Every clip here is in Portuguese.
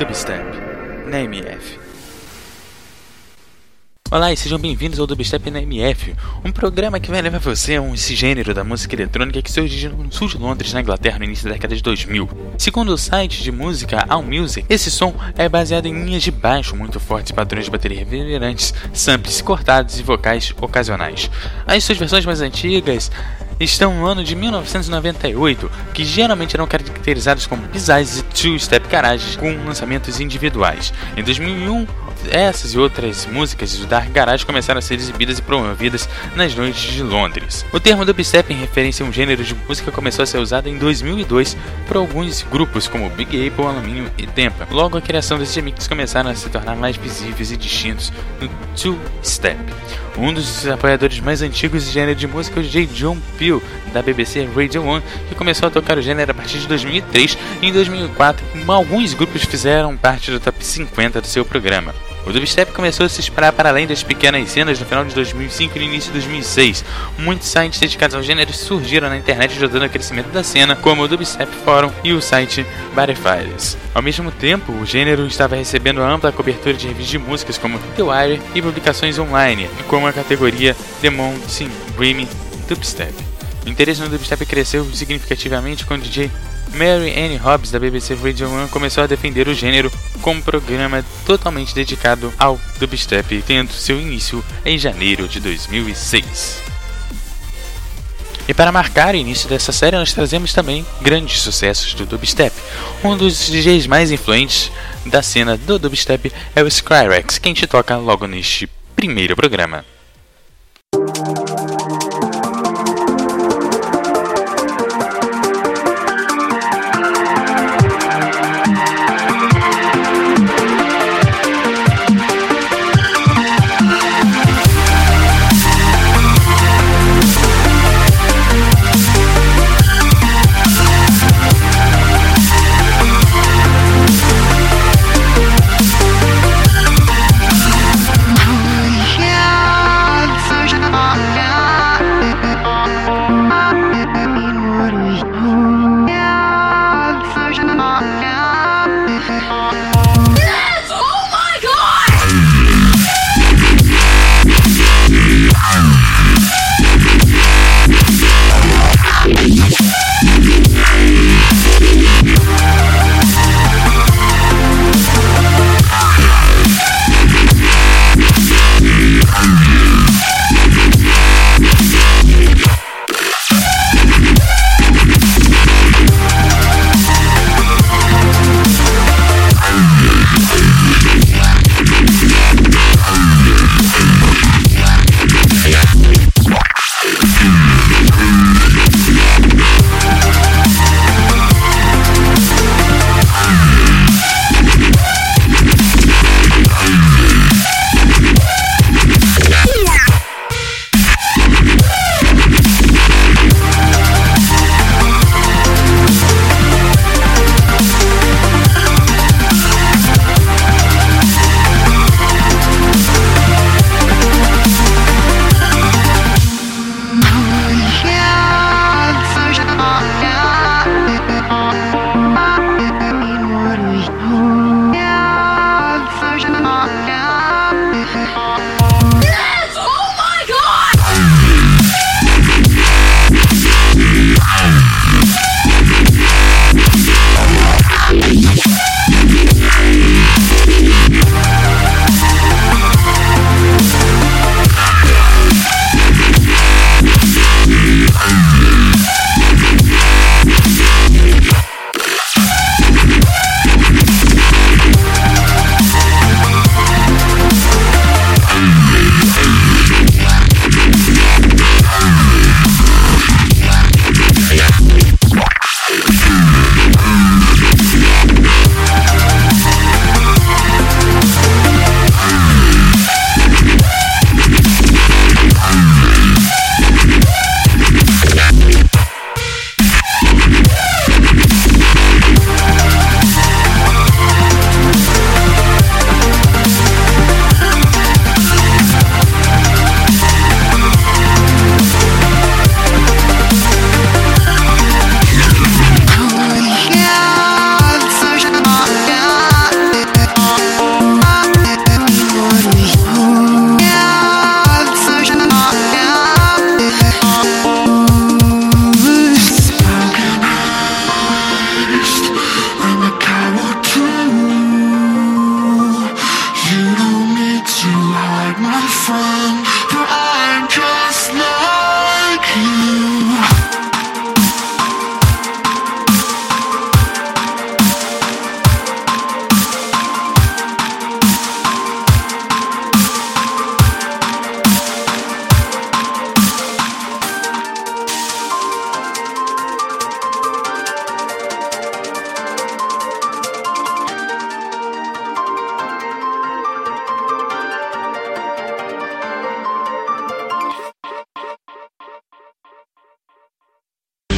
Dubstep, na MF. Olá e sejam bem-vindos ao Dubstep na MF, um programa que vai levar você a um gênero da música eletrônica que surgiu no sul de Londres, na Inglaterra, no início da década de 2000. Segundo o site de música AllMusic, esse som é baseado em linhas de baixo muito fortes, padrões de bateria reverberantes, samples cortados e vocais ocasionais. As suas versões mais antigas estão no ano de 1998, que geralmente eram caracterizados como bizarros e two-step garages com lançamentos individuais. Em 2001, essas e outras músicas do Dark Garage começaram a ser exibidas e promovidas nas noites de Londres. O termo dubstep em referência a um gênero de música começou a ser usado em 2002 por alguns grupos como Big Apple, Alumínio e Tempa. Logo a criação desses remixes começaram a se tornar mais visíveis e distintos no two-step. Um dos apoiadores mais antigos do gênero de música é o J. John Peel, da BBC Radio 1, que começou a tocar o gênero a partir de 2003 e em 2004 alguns grupos fizeram parte do top 50 do seu programa. O dubstep começou a se espalhar para além das pequenas cenas no final de 2005 e no início de 2006. Muitos sites dedicados ao gênero surgiram na internet ajudando o crescimento da cena, como o Dubstep Forum e o site Bodyfiles. Ao mesmo tempo, o gênero estava recebendo ampla cobertura de revistas de músicas como The Wire e publicações online, como a categoria The Mountain Dream Dubstep. O interesse no dubstep cresceu significativamente quando o DJ Mary Ann Hobbs, da BBC Radio 1, começou a defender o gênero como um programa totalmente dedicado ao dubstep, tendo seu início em janeiro de 2006. E para marcar o início dessa série, nós trazemos também grandes sucessos do dubstep. Um dos DJs mais influentes da cena do dubstep é o Skyrex, quem te toca logo neste primeiro programa.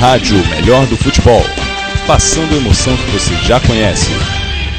Rádio Melhor do Futebol. Passando a emoção que você já conhece.